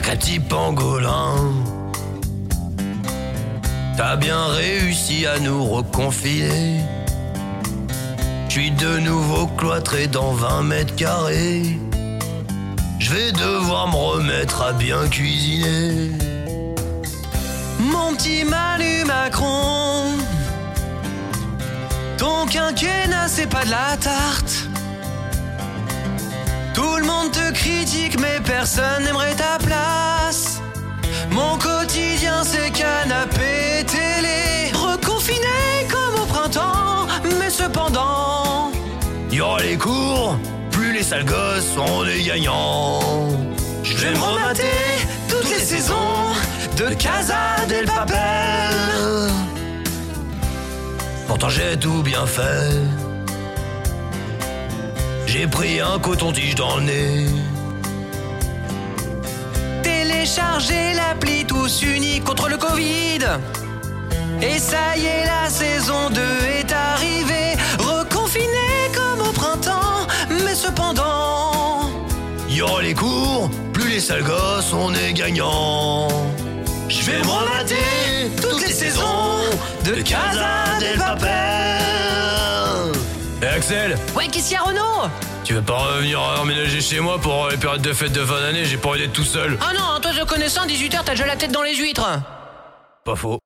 petit pangolin. T'as bien réussi à nous reconfiner. Je suis de nouveau cloîtré dans 20 mètres carrés. Je vais devoir me remettre à bien cuisiner. Mon petit Manu Macron. Ton quinquennat, c'est pas de la tarte. Tout le monde te critique, mais personne n'aimerait ta Les cours, plus les sales gosses sont des gagnants. Je vais me remater toutes les saisons de Casa del Papel. Pourtant j'ai tout bien fait. J'ai pris un coton-tige dans le nez. Téléchargez l'appli tous unis contre le Covid. Et ça y est, la saison 2 est arrivée. Mais cependant. Y aura les cours, plus les sales gosses, on est gagnant. Je vais me remater toutes les saisons de Casa del Papel. Et Axel, Ouais, qu'est-ce qu'il y a, Renaud? Tu veux pas revenir emménager chez moi pour les périodes de fête de fin d'année? J'ai pas envie d'être tout seul. Ah non, toi, je connaissant, 18h, t'as déjà la tête dans les huîtres. Pas faux.